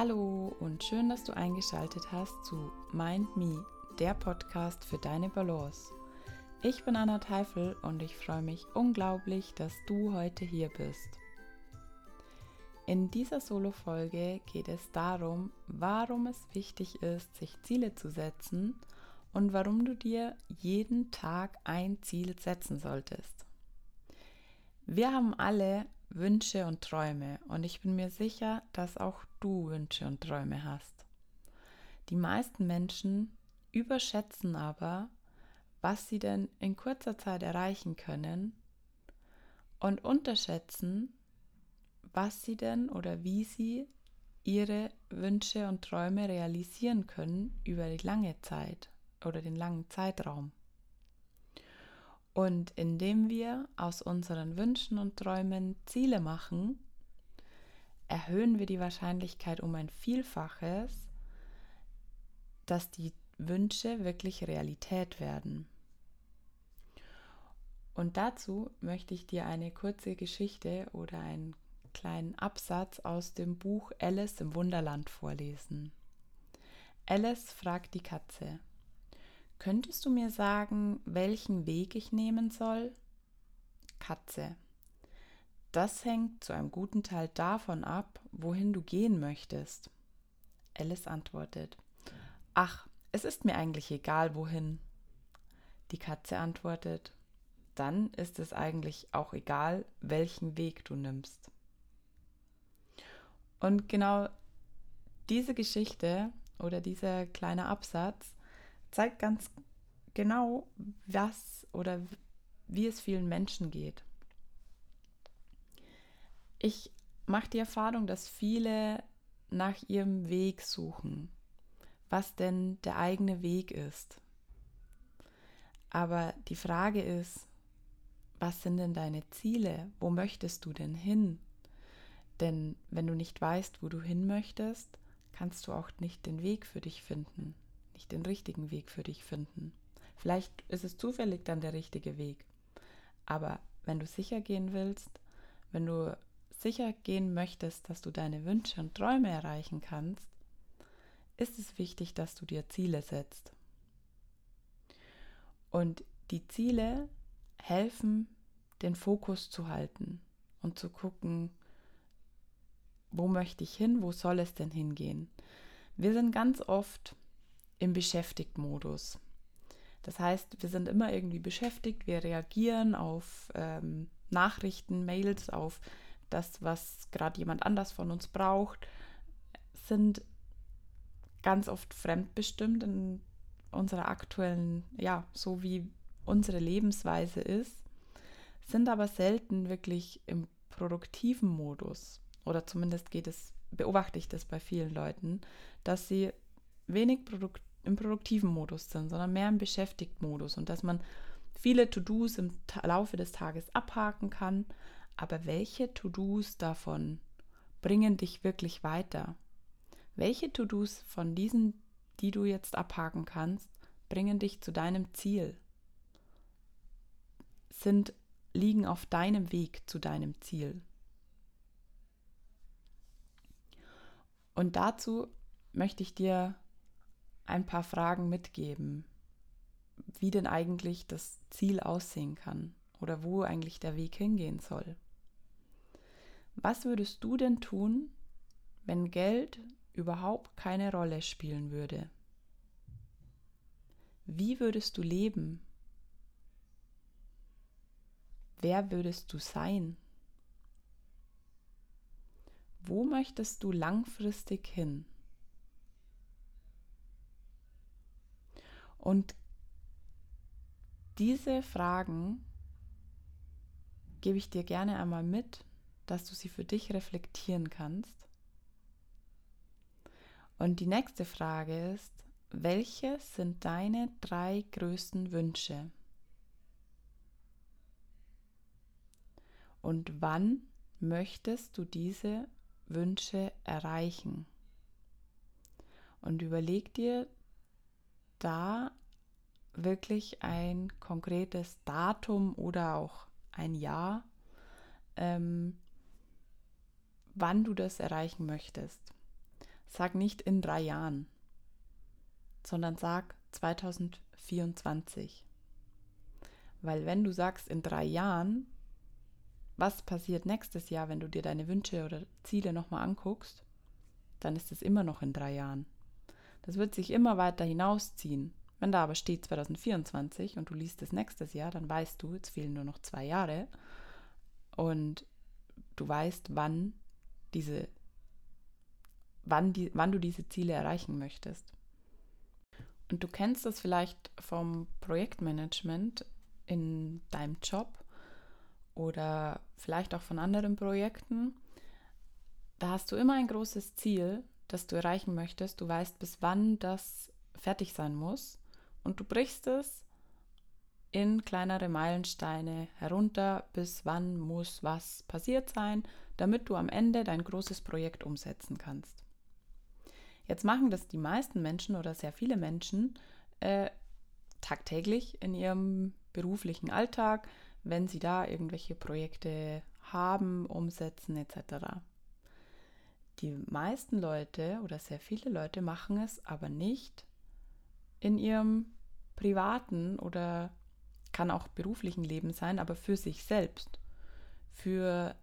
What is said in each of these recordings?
Hallo und schön, dass du eingeschaltet hast zu Mind Me, der Podcast für deine Balance. Ich bin Anna Teifel und ich freue mich unglaublich, dass du heute hier bist. In dieser Solo-Folge geht es darum, warum es wichtig ist, sich Ziele zu setzen und warum du dir jeden Tag ein Ziel setzen solltest. Wir haben alle Wünsche und Träume und ich bin mir sicher, dass auch du Wünsche und Träume hast. Die meisten Menschen überschätzen aber, was sie denn in kurzer Zeit erreichen können und unterschätzen, was sie denn oder wie sie ihre Wünsche und Träume realisieren können über die lange Zeit oder den langen Zeitraum. Und indem wir aus unseren Wünschen und Träumen Ziele machen, erhöhen wir die Wahrscheinlichkeit um ein Vielfaches, dass die Wünsche wirklich Realität werden. Und dazu möchte ich dir eine kurze Geschichte oder einen kleinen Absatz aus dem Buch Alice im Wunderland vorlesen. Alice fragt die Katze, Könntest du mir sagen, welchen Weg ich nehmen soll? Katze. Das hängt zu einem guten Teil davon ab, wohin du gehen möchtest. Alice antwortet. Ach, es ist mir eigentlich egal, wohin. Die Katze antwortet. Dann ist es eigentlich auch egal, welchen Weg du nimmst. Und genau diese Geschichte oder dieser kleine Absatz zeigt ganz genau, was oder wie es vielen Menschen geht. Ich mache die Erfahrung, dass viele nach ihrem Weg suchen, was denn der eigene Weg ist. Aber die Frage ist, was sind denn deine Ziele? Wo möchtest du denn hin? Denn wenn du nicht weißt, wo du hin möchtest, kannst du auch nicht den Weg für dich finden nicht den richtigen Weg für dich finden. Vielleicht ist es zufällig dann der richtige Weg. Aber wenn du sicher gehen willst, wenn du sicher gehen möchtest, dass du deine Wünsche und Träume erreichen kannst, ist es wichtig, dass du dir Ziele setzt. Und die Ziele helfen, den Fokus zu halten und zu gucken, wo möchte ich hin, wo soll es denn hingehen. Wir sind ganz oft im Beschäftigt-Modus. Das heißt, wir sind immer irgendwie beschäftigt, wir reagieren auf ähm, Nachrichten, Mails, auf das, was gerade jemand anders von uns braucht, sind ganz oft fremdbestimmt in unserer aktuellen, ja, so wie unsere Lebensweise ist, sind aber selten wirklich im produktiven Modus. Oder zumindest geht es, beobachte ich das bei vielen Leuten, dass sie wenig produkt im produktiven Modus sind, sondern mehr im Beschäftigt-Modus und dass man viele To-Dos im Laufe des Tages abhaken kann, aber welche To-Dos davon bringen dich wirklich weiter? Welche To-Dos von diesen, die du jetzt abhaken kannst, bringen dich zu deinem Ziel? Sind liegen auf deinem Weg zu deinem Ziel? Und dazu möchte ich dir ein paar Fragen mitgeben, wie denn eigentlich das Ziel aussehen kann oder wo eigentlich der Weg hingehen soll. Was würdest du denn tun, wenn Geld überhaupt keine Rolle spielen würde? Wie würdest du leben? Wer würdest du sein? Wo möchtest du langfristig hin? Und diese Fragen gebe ich dir gerne einmal mit, dass du sie für dich reflektieren kannst. Und die nächste Frage ist, welche sind deine drei größten Wünsche? Und wann möchtest du diese Wünsche erreichen? Und überleg dir da wirklich ein konkretes Datum oder auch ein Jahr, ähm, wann du das erreichen möchtest. Sag nicht in drei Jahren, sondern sag 2024. Weil wenn du sagst in drei Jahren, was passiert nächstes Jahr, wenn du dir deine Wünsche oder Ziele nochmal anguckst, dann ist es immer noch in drei Jahren. Das wird sich immer weiter hinausziehen. Wenn da aber steht 2024 und du liest es nächstes Jahr, dann weißt du, jetzt fehlen nur noch zwei Jahre und du weißt, wann diese, wann, die, wann du diese Ziele erreichen möchtest. Und du kennst das vielleicht vom Projektmanagement in deinem Job oder vielleicht auch von anderen Projekten. Da hast du immer ein großes Ziel, das du erreichen möchtest. Du weißt, bis wann das fertig sein muss. Und du brichst es in kleinere Meilensteine herunter, bis wann muss was passiert sein, damit du am Ende dein großes Projekt umsetzen kannst. Jetzt machen das die meisten Menschen oder sehr viele Menschen äh, tagtäglich in ihrem beruflichen Alltag, wenn sie da irgendwelche Projekte haben, umsetzen etc. Die meisten Leute oder sehr viele Leute machen es aber nicht in ihrem privaten oder kann auch beruflichen Leben sein, aber für sich selbst, für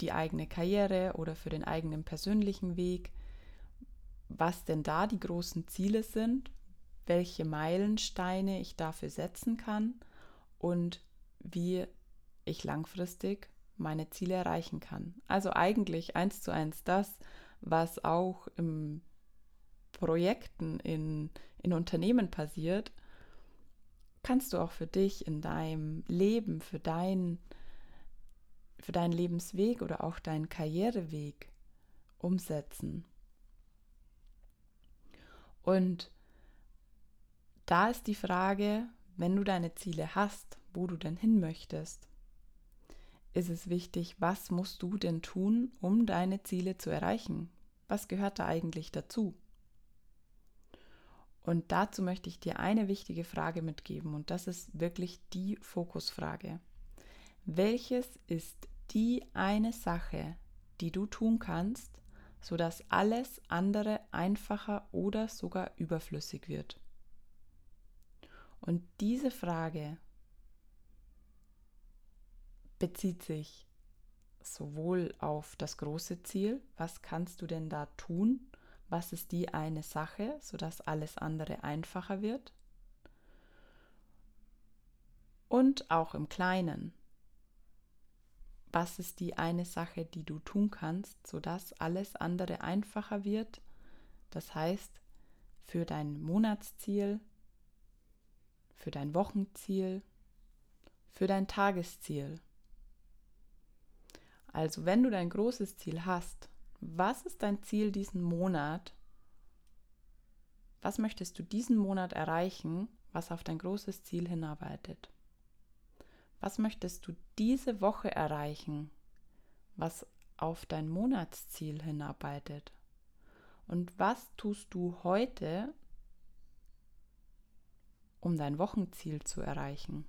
die eigene Karriere oder für den eigenen persönlichen Weg, was denn da die großen Ziele sind, welche Meilensteine ich dafür setzen kann und wie ich langfristig meine Ziele erreichen kann. Also eigentlich eins zu eins das, was auch im Projekten in, in Unternehmen passiert, kannst du auch für dich in deinem Leben, für, dein, für deinen Lebensweg oder auch deinen Karriereweg umsetzen. Und da ist die Frage, wenn du deine Ziele hast, wo du denn hin möchtest, ist es wichtig, was musst du denn tun, um deine Ziele zu erreichen? Was gehört da eigentlich dazu? Und dazu möchte ich dir eine wichtige Frage mitgeben und das ist wirklich die Fokusfrage. Welches ist die eine Sache, die du tun kannst, sodass alles andere einfacher oder sogar überflüssig wird? Und diese Frage bezieht sich sowohl auf das große Ziel, was kannst du denn da tun, was ist die eine Sache, sodass alles andere einfacher wird, und auch im Kleinen, was ist die eine Sache, die du tun kannst, sodass alles andere einfacher wird, das heißt für dein Monatsziel, für dein Wochenziel, für dein Tagesziel. Also wenn du dein großes Ziel hast, was ist dein Ziel diesen Monat? Was möchtest du diesen Monat erreichen, was auf dein großes Ziel hinarbeitet? Was möchtest du diese Woche erreichen, was auf dein Monatsziel hinarbeitet? Und was tust du heute, um dein Wochenziel zu erreichen.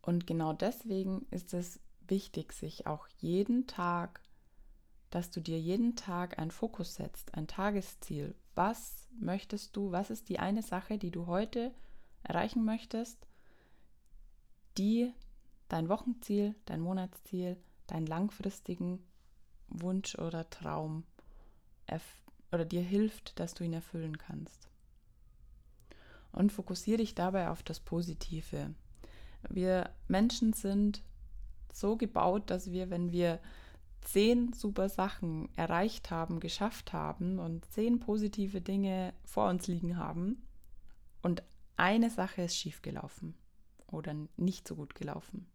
Und genau deswegen ist es wichtig, sich auch jeden Tag, dass du dir jeden Tag einen Fokus setzt, ein Tagesziel. Was möchtest du, was ist die eine Sache, die du heute erreichen möchtest, die dein Wochenziel, dein Monatsziel, deinen langfristigen Wunsch oder Traum oder dir hilft, dass du ihn erfüllen kannst. Und fokussiere dich dabei auf das Positive. Wir Menschen sind so gebaut, dass wir, wenn wir zehn super Sachen erreicht haben, geschafft haben und zehn positive Dinge vor uns liegen haben und eine Sache ist schiefgelaufen oder nicht so gut gelaufen,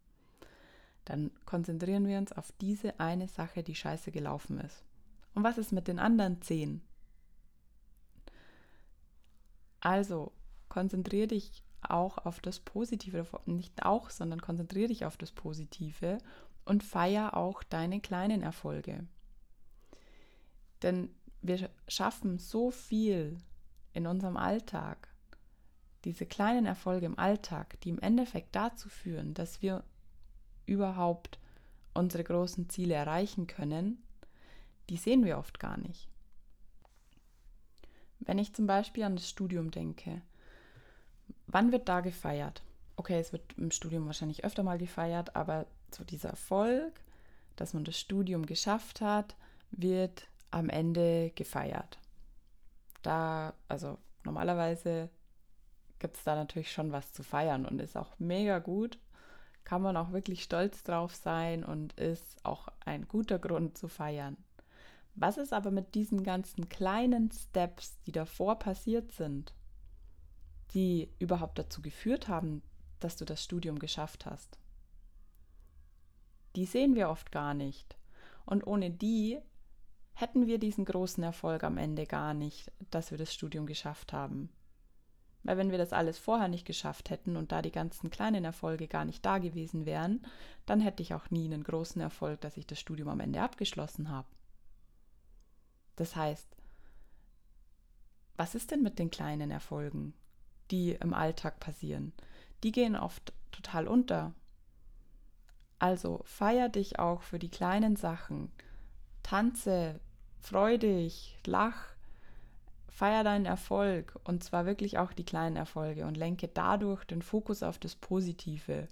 dann konzentrieren wir uns auf diese eine Sache, die scheiße gelaufen ist. Und was ist mit den anderen zehn? Also konzentriere dich auch auf das Positive, nicht auch, sondern konzentriere dich auf das Positive und feier auch deine kleinen Erfolge. Denn wir schaffen so viel in unserem Alltag, diese kleinen Erfolge im Alltag, die im Endeffekt dazu führen, dass wir überhaupt unsere großen Ziele erreichen können, die sehen wir oft gar nicht. Wenn ich zum Beispiel an das Studium denke, wann wird da gefeiert? Okay, es wird im Studium wahrscheinlich öfter mal gefeiert, aber so dieser Erfolg, dass man das Studium geschafft hat, wird am Ende gefeiert. Da, also normalerweise gibt es da natürlich schon was zu feiern und ist auch mega gut. Kann man auch wirklich stolz drauf sein und ist auch ein guter Grund zu feiern. Was ist aber mit diesen ganzen kleinen Steps, die davor passiert sind, die überhaupt dazu geführt haben, dass du das Studium geschafft hast? Die sehen wir oft gar nicht. Und ohne die hätten wir diesen großen Erfolg am Ende gar nicht, dass wir das Studium geschafft haben. Weil wenn wir das alles vorher nicht geschafft hätten und da die ganzen kleinen Erfolge gar nicht da gewesen wären, dann hätte ich auch nie einen großen Erfolg, dass ich das Studium am Ende abgeschlossen habe. Das heißt, was ist denn mit den kleinen Erfolgen, die im Alltag passieren? Die gehen oft total unter. Also feier dich auch für die kleinen Sachen. Tanze, freu dich, lach, feier deinen Erfolg und zwar wirklich auch die kleinen Erfolge und lenke dadurch den Fokus auf das Positive.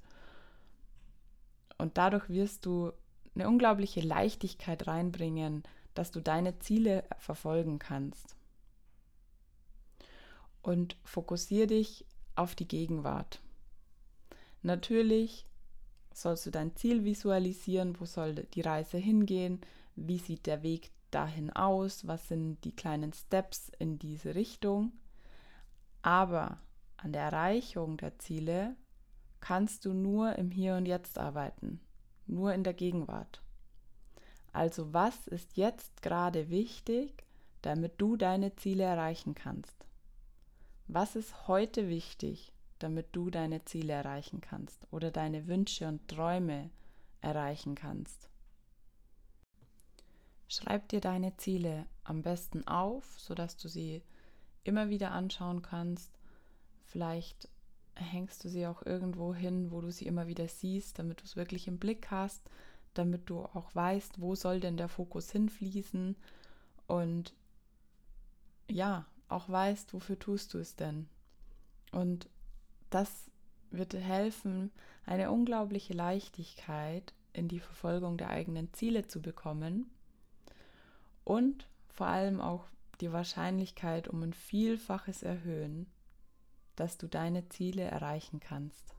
Und dadurch wirst du eine unglaubliche Leichtigkeit reinbringen, dass du deine Ziele verfolgen kannst. Und fokussiere dich auf die Gegenwart. Natürlich sollst du dein Ziel visualisieren, wo soll die Reise hingehen, wie sieht der Weg dahin aus, was sind die kleinen Steps in diese Richtung. Aber an der Erreichung der Ziele kannst du nur im Hier und Jetzt arbeiten, nur in der Gegenwart. Also was ist jetzt gerade wichtig, damit du deine Ziele erreichen kannst? Was ist heute wichtig, damit du deine Ziele erreichen kannst oder deine Wünsche und Träume erreichen kannst? Schreib dir deine Ziele am besten auf, sodass du sie immer wieder anschauen kannst. Vielleicht hängst du sie auch irgendwo hin, wo du sie immer wieder siehst, damit du es wirklich im Blick hast, damit du auch weißt, wo soll denn der Fokus hinfließen und ja, auch weißt, wofür tust du es denn. Und das wird helfen, eine unglaubliche Leichtigkeit in die Verfolgung der eigenen Ziele zu bekommen und vor allem auch die Wahrscheinlichkeit um ein Vielfaches erhöhen, dass du deine Ziele erreichen kannst.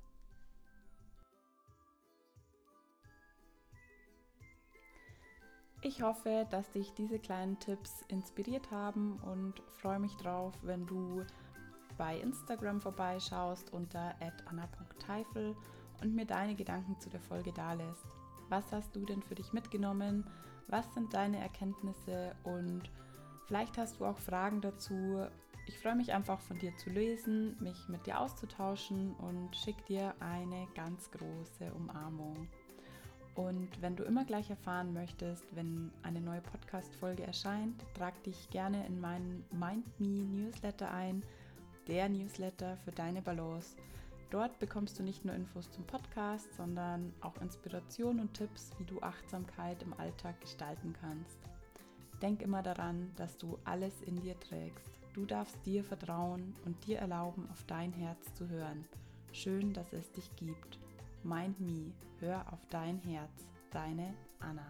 Ich hoffe, dass dich diese kleinen Tipps inspiriert haben und freue mich drauf, wenn du bei Instagram vorbeischaust unter anna.teifel und mir deine Gedanken zu der Folge dalässt. Was hast du denn für dich mitgenommen? Was sind deine Erkenntnisse und vielleicht hast du auch Fragen dazu. Ich freue mich einfach von dir zu lesen, mich mit dir auszutauschen und schicke dir eine ganz große Umarmung. Und wenn du immer gleich erfahren möchtest, wenn eine neue Podcast-Folge erscheint, trag dich gerne in meinen Mind Me Newsletter ein, der Newsletter für deine Balance Dort bekommst du nicht nur Infos zum Podcast, sondern auch Inspiration und Tipps, wie du Achtsamkeit im Alltag gestalten kannst. Denk immer daran, dass du alles in dir trägst. Du darfst dir vertrauen und dir erlauben, auf dein Herz zu hören. Schön, dass es dich gibt. Mind Me, hör auf dein Herz. Deine Anna.